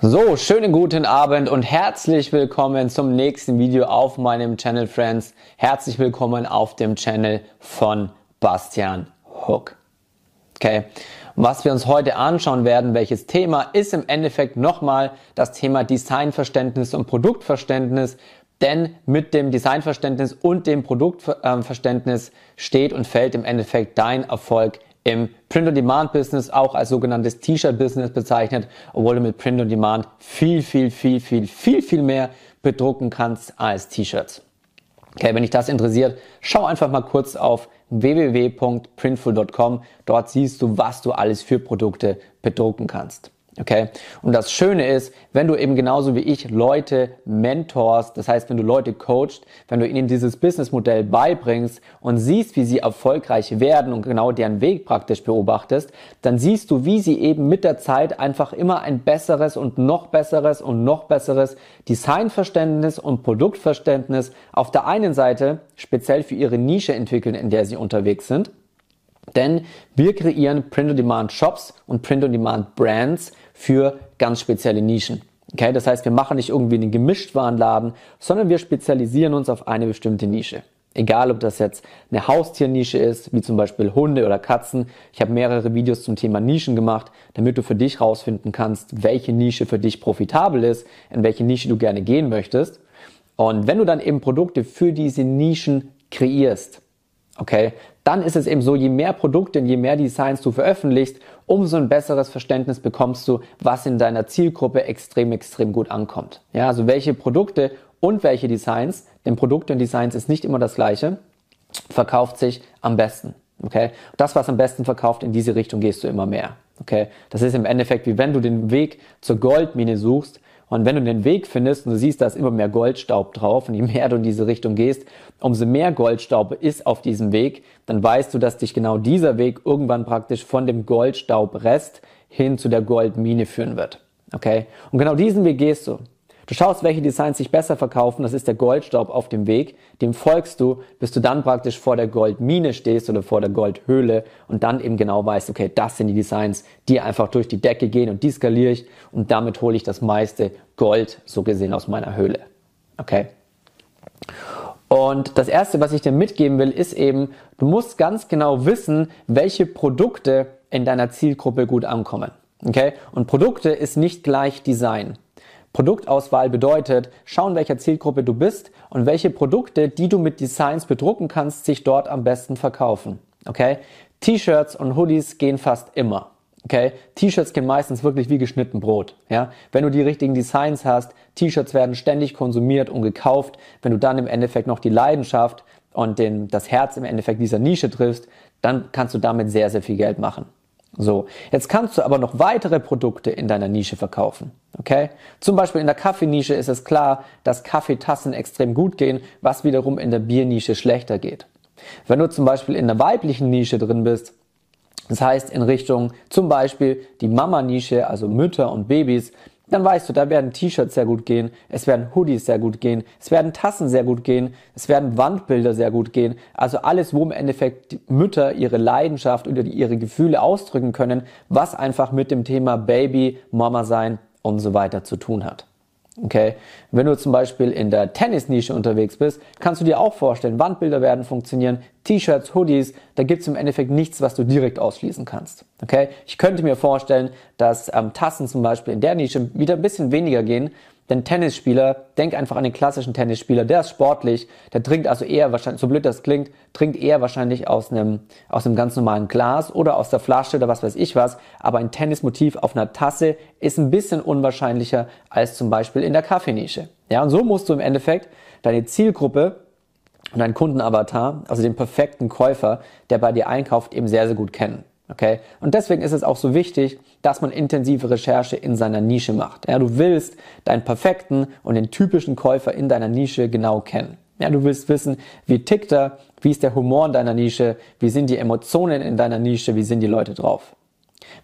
So, schönen guten Abend und herzlich willkommen zum nächsten Video auf meinem Channel Friends. Herzlich willkommen auf dem Channel von Bastian Hook. Okay, was wir uns heute anschauen werden, welches Thema ist im Endeffekt nochmal das Thema Designverständnis und Produktverständnis. Denn mit dem Designverständnis und dem Produktverständnis steht und fällt im Endeffekt dein Erfolg im Print-on-Demand-Business, auch als sogenanntes T-Shirt-Business bezeichnet, obwohl du mit Print-on-Demand viel, viel, viel, viel, viel, viel mehr bedrucken kannst als T-Shirts. Okay, wenn dich das interessiert, schau einfach mal kurz auf www.printful.com. Dort siehst du, was du alles für Produkte bedrucken kannst. Okay? Und das Schöne ist, wenn du eben genauso wie ich Leute mentors, das heißt, wenn du Leute coachst, wenn du ihnen dieses Businessmodell beibringst und siehst, wie sie erfolgreich werden und genau deren Weg praktisch beobachtest, dann siehst du, wie sie eben mit der Zeit einfach immer ein besseres und noch besseres und noch besseres Designverständnis und Produktverständnis auf der einen Seite speziell für ihre Nische entwickeln, in der sie unterwegs sind. Denn wir kreieren Print-on-Demand-Shops und Print-on-Demand-Brands, für ganz spezielle Nischen. Okay, das heißt, wir machen nicht irgendwie einen Gemischtwarenladen, sondern wir spezialisieren uns auf eine bestimmte Nische. Egal, ob das jetzt eine Haustiernische ist, wie zum Beispiel Hunde oder Katzen. Ich habe mehrere Videos zum Thema Nischen gemacht, damit du für dich rausfinden kannst, welche Nische für dich profitabel ist, in welche Nische du gerne gehen möchtest. Und wenn du dann eben Produkte für diese Nischen kreierst, okay, dann ist es eben so, je mehr Produkte und je mehr Designs du veröffentlichst, umso ein besseres Verständnis bekommst du, was in deiner Zielgruppe extrem, extrem gut ankommt. Ja, also welche Produkte und welche Designs, denn Produkte und Designs ist nicht immer das gleiche, verkauft sich am besten. Okay? Das, was am besten verkauft, in diese Richtung gehst du immer mehr. Okay? Das ist im Endeffekt wie wenn du den Weg zur Goldmine suchst, und wenn du den Weg findest und du siehst, da ist immer mehr Goldstaub drauf und je mehr du in diese Richtung gehst, umso mehr Goldstaub ist auf diesem Weg, dann weißt du, dass dich genau dieser Weg irgendwann praktisch von dem Goldstaubrest hin zu der Goldmine führen wird. Okay? Und genau diesen Weg gehst du. Du schaust, welche Designs sich besser verkaufen, das ist der Goldstaub auf dem Weg, dem folgst du, bis du dann praktisch vor der Goldmine stehst oder vor der Goldhöhle und dann eben genau weißt, okay, das sind die Designs, die einfach durch die Decke gehen und die skaliere ich und damit hole ich das meiste Gold, so gesehen, aus meiner Höhle. Okay? Und das erste, was ich dir mitgeben will, ist eben, du musst ganz genau wissen, welche Produkte in deiner Zielgruppe gut ankommen. Okay? Und Produkte ist nicht gleich Design. Produktauswahl bedeutet, schauen, welcher Zielgruppe du bist und welche Produkte, die du mit Designs bedrucken kannst, sich dort am besten verkaufen. Okay? T-Shirts und Hoodies gehen fast immer. Okay? T-Shirts gehen meistens wirklich wie geschnitten Brot. Ja? Wenn du die richtigen Designs hast, T-Shirts werden ständig konsumiert und gekauft. Wenn du dann im Endeffekt noch die Leidenschaft und den, das Herz im Endeffekt dieser Nische triffst, dann kannst du damit sehr, sehr viel Geld machen. So, jetzt kannst du aber noch weitere Produkte in deiner Nische verkaufen. Okay? Zum Beispiel in der Kaffeenische ist es klar, dass Kaffeetassen extrem gut gehen, was wiederum in der Biernische schlechter geht. Wenn du zum Beispiel in der weiblichen Nische drin bist, das heißt in Richtung zum Beispiel die Mama-Nische, also Mütter und Babys, dann weißt du, da werden T-Shirts sehr gut gehen, es werden Hoodies sehr gut gehen, es werden Tassen sehr gut gehen, es werden Wandbilder sehr gut gehen. Also alles, wo im Endeffekt Mütter ihre Leidenschaft oder ihre Gefühle ausdrücken können, was einfach mit dem Thema Baby, Mama sein und so weiter zu tun hat. Okay, wenn du zum Beispiel in der Tennisnische unterwegs bist, kannst du dir auch vorstellen, Wandbilder werden funktionieren, T-Shirts, Hoodies, da gibt's im Endeffekt nichts, was du direkt ausschließen kannst. Okay, ich könnte mir vorstellen, dass ähm, Tassen zum Beispiel in der Nische wieder ein bisschen weniger gehen, denn Tennisspieler, denk einfach an den klassischen Tennisspieler, der ist sportlich, der trinkt also eher wahrscheinlich, so blöd das klingt, trinkt eher wahrscheinlich aus einem, aus einem ganz normalen Glas oder aus der Flasche oder was weiß ich was, aber ein Tennismotiv auf einer Tasse ist ein bisschen unwahrscheinlicher als zum Beispiel in der Kaffeenische. Ja, und so musst du im Endeffekt deine Zielgruppe und deinen Kundenavatar, also den perfekten Käufer, der bei dir einkauft, eben sehr, sehr gut kennen. Okay? Und deswegen ist es auch so wichtig, dass man intensive Recherche in seiner Nische macht. Ja, du willst deinen perfekten und den typischen Käufer in deiner Nische genau kennen. Ja, du willst wissen, wie tickt er, wie ist der Humor in deiner Nische, wie sind die Emotionen in deiner Nische, wie sind die Leute drauf.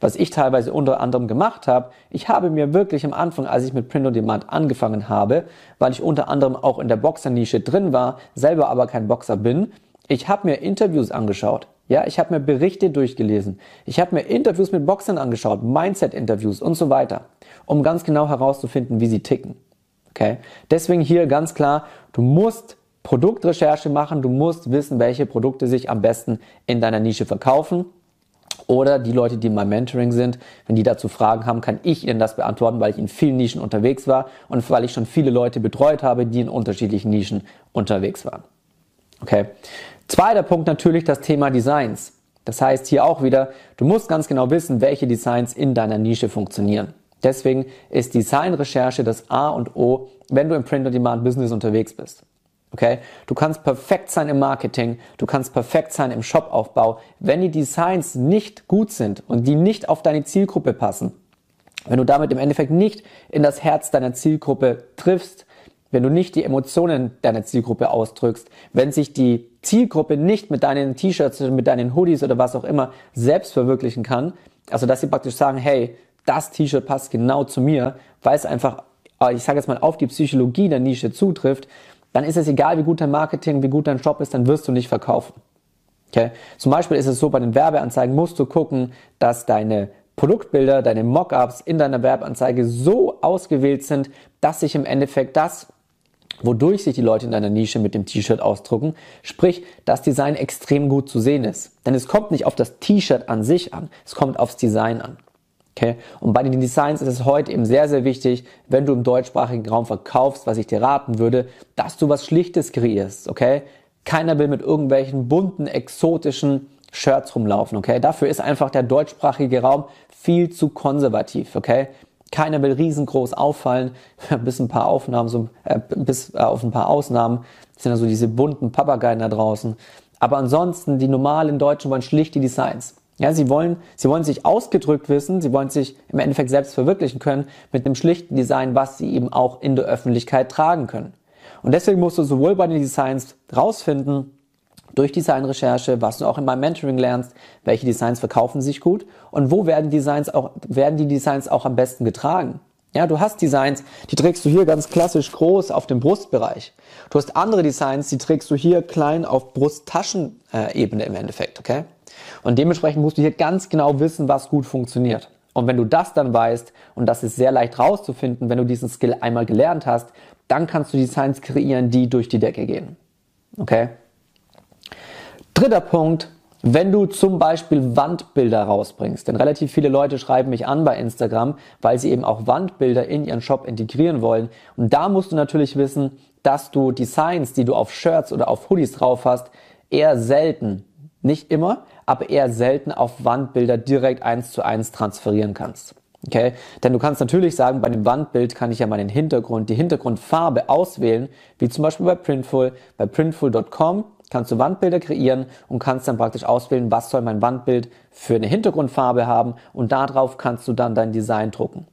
Was ich teilweise unter anderem gemacht habe, ich habe mir wirklich am Anfang, als ich mit Print on Demand angefangen habe, weil ich unter anderem auch in der Boxer-Nische drin war, selber aber kein Boxer bin, Ich habe mir Interviews angeschaut. Ja, ich habe mir Berichte durchgelesen. Ich habe mir Interviews mit Boxern angeschaut, Mindset-Interviews und so weiter, um ganz genau herauszufinden, wie sie ticken. Okay? Deswegen hier ganz klar, du musst Produktrecherche machen, du musst wissen, welche Produkte sich am besten in deiner Nische verkaufen. Oder die Leute, die in meinem Mentoring sind, wenn die dazu Fragen haben, kann ich ihnen das beantworten, weil ich in vielen Nischen unterwegs war und weil ich schon viele Leute betreut habe, die in unterschiedlichen Nischen unterwegs waren. Okay. Zweiter Punkt natürlich das Thema Designs. Das heißt hier auch wieder, du musst ganz genau wissen, welche Designs in deiner Nische funktionieren. Deswegen ist Designrecherche das A und O, wenn du im Print-on-Demand-Business unterwegs bist. Okay? Du kannst perfekt sein im Marketing, du kannst perfekt sein im Shopaufbau. Wenn die Designs nicht gut sind und die nicht auf deine Zielgruppe passen, wenn du damit im Endeffekt nicht in das Herz deiner Zielgruppe triffst, wenn du nicht die Emotionen deiner Zielgruppe ausdrückst, wenn sich die Zielgruppe nicht mit deinen T-Shirts oder mit deinen Hoodies oder was auch immer selbst verwirklichen kann, also dass sie praktisch sagen, hey, das T-Shirt passt genau zu mir, weil es einfach, äh, ich sage jetzt mal, auf die Psychologie der Nische zutrifft, dann ist es egal, wie gut dein Marketing, wie gut dein Shop ist, dann wirst du nicht verkaufen. Okay? Zum Beispiel ist es so, bei den Werbeanzeigen musst du gucken, dass deine Produktbilder, deine Mockups in deiner Werbeanzeige so ausgewählt sind, dass sich im Endeffekt das wodurch sich die Leute in deiner Nische mit dem T-Shirt ausdrucken, sprich, das Design extrem gut zu sehen ist. Denn es kommt nicht auf das T-Shirt an sich an, es kommt aufs Design an. Okay? Und bei den Designs ist es heute eben sehr, sehr wichtig, wenn du im deutschsprachigen Raum verkaufst, was ich dir raten würde, dass du was Schlichtes kreierst. Okay? Keiner will mit irgendwelchen bunten, exotischen Shirts rumlaufen. Okay? Dafür ist einfach der deutschsprachige Raum viel zu konservativ. Okay? Keiner will riesengroß auffallen, bis ein paar Aufnahmen, so, äh, bis äh, auf ein paar Ausnahmen sind also diese bunten Papageien da draußen. Aber ansonsten, die normalen Deutschen wollen schlichte Designs. Ja, sie wollen, sie wollen sich ausgedrückt wissen, sie wollen sich im Endeffekt selbst verwirklichen können mit einem schlichten Design, was sie eben auch in der Öffentlichkeit tragen können. Und deswegen musst du sowohl bei den Designs rausfinden, durch Designrecherche, was du auch in meinem Mentoring lernst, welche Designs verkaufen sich gut und wo werden Designs auch, werden die Designs auch am besten getragen. Ja, du hast Designs, die trägst du hier ganz klassisch groß auf dem Brustbereich. Du hast andere Designs, die trägst du hier klein auf Brusttaschenebene im Endeffekt, okay? Und dementsprechend musst du hier ganz genau wissen, was gut funktioniert. Und wenn du das dann weißt, und das ist sehr leicht rauszufinden, wenn du diesen Skill einmal gelernt hast, dann kannst du Designs kreieren, die durch die Decke gehen. Okay? Dritter Punkt, wenn du zum Beispiel Wandbilder rausbringst, denn relativ viele Leute schreiben mich an bei Instagram, weil sie eben auch Wandbilder in ihren Shop integrieren wollen. Und da musst du natürlich wissen, dass du Designs, die du auf Shirts oder auf Hoodies drauf hast, eher selten, nicht immer, aber eher selten auf Wandbilder direkt eins zu eins transferieren kannst. Okay? Denn du kannst natürlich sagen, bei dem Wandbild kann ich ja meinen Hintergrund, die Hintergrundfarbe auswählen, wie zum Beispiel bei Printful, bei printful.com kannst du Wandbilder kreieren und kannst dann praktisch auswählen, was soll mein Wandbild für eine Hintergrundfarbe haben und darauf kannst du dann dein Design drucken.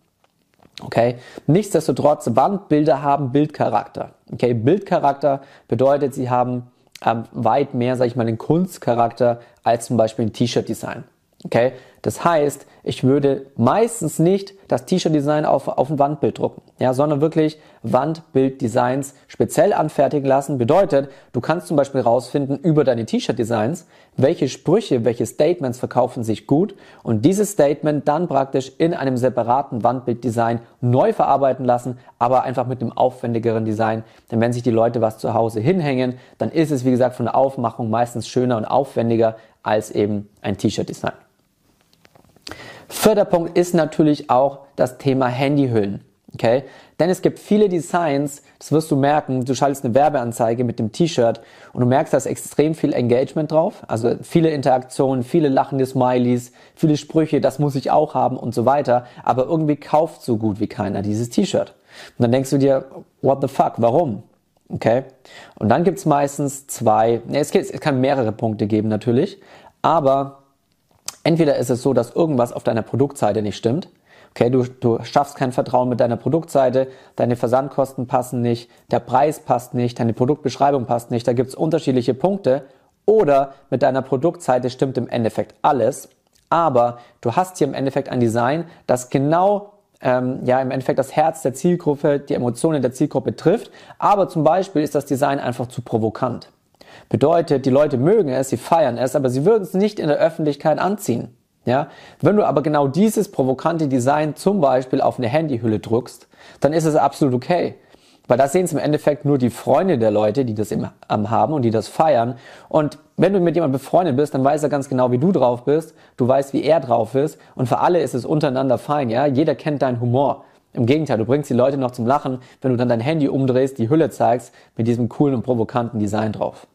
Okay? Nichtsdestotrotz, Wandbilder haben Bildcharakter. Okay? Bildcharakter bedeutet, sie haben ähm, weit mehr, sag ich mal, den Kunstcharakter als zum Beispiel ein T-Shirt-Design. Okay? Das heißt, ich würde meistens nicht das T-Shirt-Design auf, auf ein Wandbild drucken, ja, sondern wirklich Wandbild-Designs speziell anfertigen lassen. Bedeutet, du kannst zum Beispiel rausfinden über deine T-Shirt-Designs, welche Sprüche, welche Statements verkaufen sich gut und dieses Statement dann praktisch in einem separaten Wandbild-Design neu verarbeiten lassen, aber einfach mit einem aufwendigeren Design. Denn wenn sich die Leute was zu Hause hinhängen, dann ist es, wie gesagt, von der Aufmachung meistens schöner und aufwendiger als eben ein T-Shirt-Design. Vierter Punkt ist natürlich auch das Thema Handyhüllen. Okay? Denn es gibt viele Designs, das wirst du merken, du schaltest eine Werbeanzeige mit dem T-Shirt und du merkst, da ist extrem viel Engagement drauf, also viele Interaktionen, viele lachende Smileys, viele Sprüche, das muss ich auch haben und so weiter, aber irgendwie kauft so gut wie keiner dieses T-Shirt. Und dann denkst du dir, what the fuck, warum? Okay? Und dann gibt's meistens zwei, es kann mehrere Punkte geben natürlich, aber Entweder ist es so, dass irgendwas auf deiner Produktseite nicht stimmt. Okay, du, du schaffst kein Vertrauen mit deiner Produktseite, deine Versandkosten passen nicht, der Preis passt nicht, deine Produktbeschreibung passt nicht, da gibt's unterschiedliche Punkte. Oder mit deiner Produktseite stimmt im Endeffekt alles, aber du hast hier im Endeffekt ein Design, das genau ähm, ja im Endeffekt das Herz der Zielgruppe, die Emotionen der Zielgruppe trifft, aber zum Beispiel ist das Design einfach zu provokant. Bedeutet, die Leute mögen es, sie feiern es, aber sie würden es nicht in der Öffentlichkeit anziehen. Ja? Wenn du aber genau dieses provokante Design zum Beispiel auf eine Handyhülle drückst, dann ist es absolut okay. Weil da sehen es im Endeffekt nur die Freunde der Leute, die das im, haben und die das feiern. Und wenn du mit jemandem befreundet bist, dann weiß er ganz genau, wie du drauf bist. Du weißt, wie er drauf ist. Und für alle ist es untereinander fein, ja. Jeder kennt deinen Humor. Im Gegenteil, du bringst die Leute noch zum Lachen, wenn du dann dein Handy umdrehst, die Hülle zeigst, mit diesem coolen und provokanten Design drauf.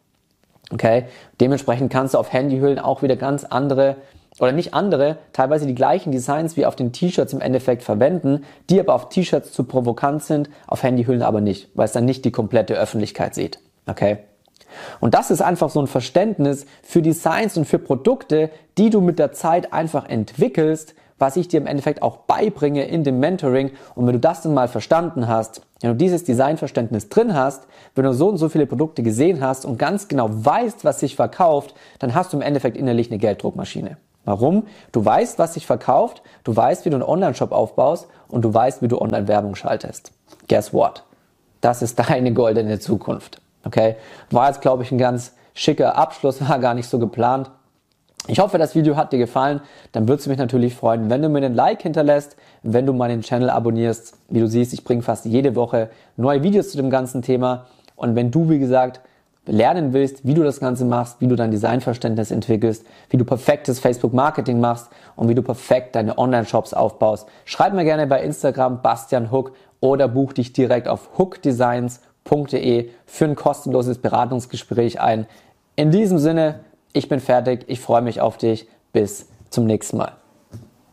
Okay? Dementsprechend kannst du auf Handyhüllen auch wieder ganz andere oder nicht andere, teilweise die gleichen Designs wie auf den T-Shirts im Endeffekt verwenden, die aber auf T-Shirts zu provokant sind, auf Handyhüllen aber nicht, weil es dann nicht die komplette Öffentlichkeit sieht. Okay? Und das ist einfach so ein Verständnis für Designs und für Produkte, die du mit der Zeit einfach entwickelst, was ich dir im Endeffekt auch beibringe in dem Mentoring. Und wenn du das dann mal verstanden hast, wenn du dieses Designverständnis drin hast, wenn du so und so viele Produkte gesehen hast und ganz genau weißt, was sich verkauft, dann hast du im Endeffekt innerlich eine Gelddruckmaschine. Warum? Du weißt, was sich verkauft, du weißt, wie du einen Online-Shop aufbaust und du weißt, wie du Online-Werbung schaltest. Guess what? Das ist deine goldene Zukunft. Okay? War jetzt, glaube ich, ein ganz schicker Abschluss, war gar nicht so geplant. Ich hoffe, das Video hat dir gefallen. Dann würdest du mich natürlich freuen, wenn du mir einen Like hinterlässt, wenn du meinen Channel abonnierst. Wie du siehst, ich bringe fast jede Woche neue Videos zu dem ganzen Thema. Und wenn du, wie gesagt, lernen willst, wie du das Ganze machst, wie du dein Designverständnis entwickelst, wie du perfektes Facebook-Marketing machst und wie du perfekt deine Online-Shops aufbaust, schreib mir gerne bei Instagram Bastian Hook oder buch dich direkt auf hookdesigns.de für ein kostenloses Beratungsgespräch ein. In diesem Sinne, ich bin fertig, ich freue mich auf dich. Bis zum nächsten Mal.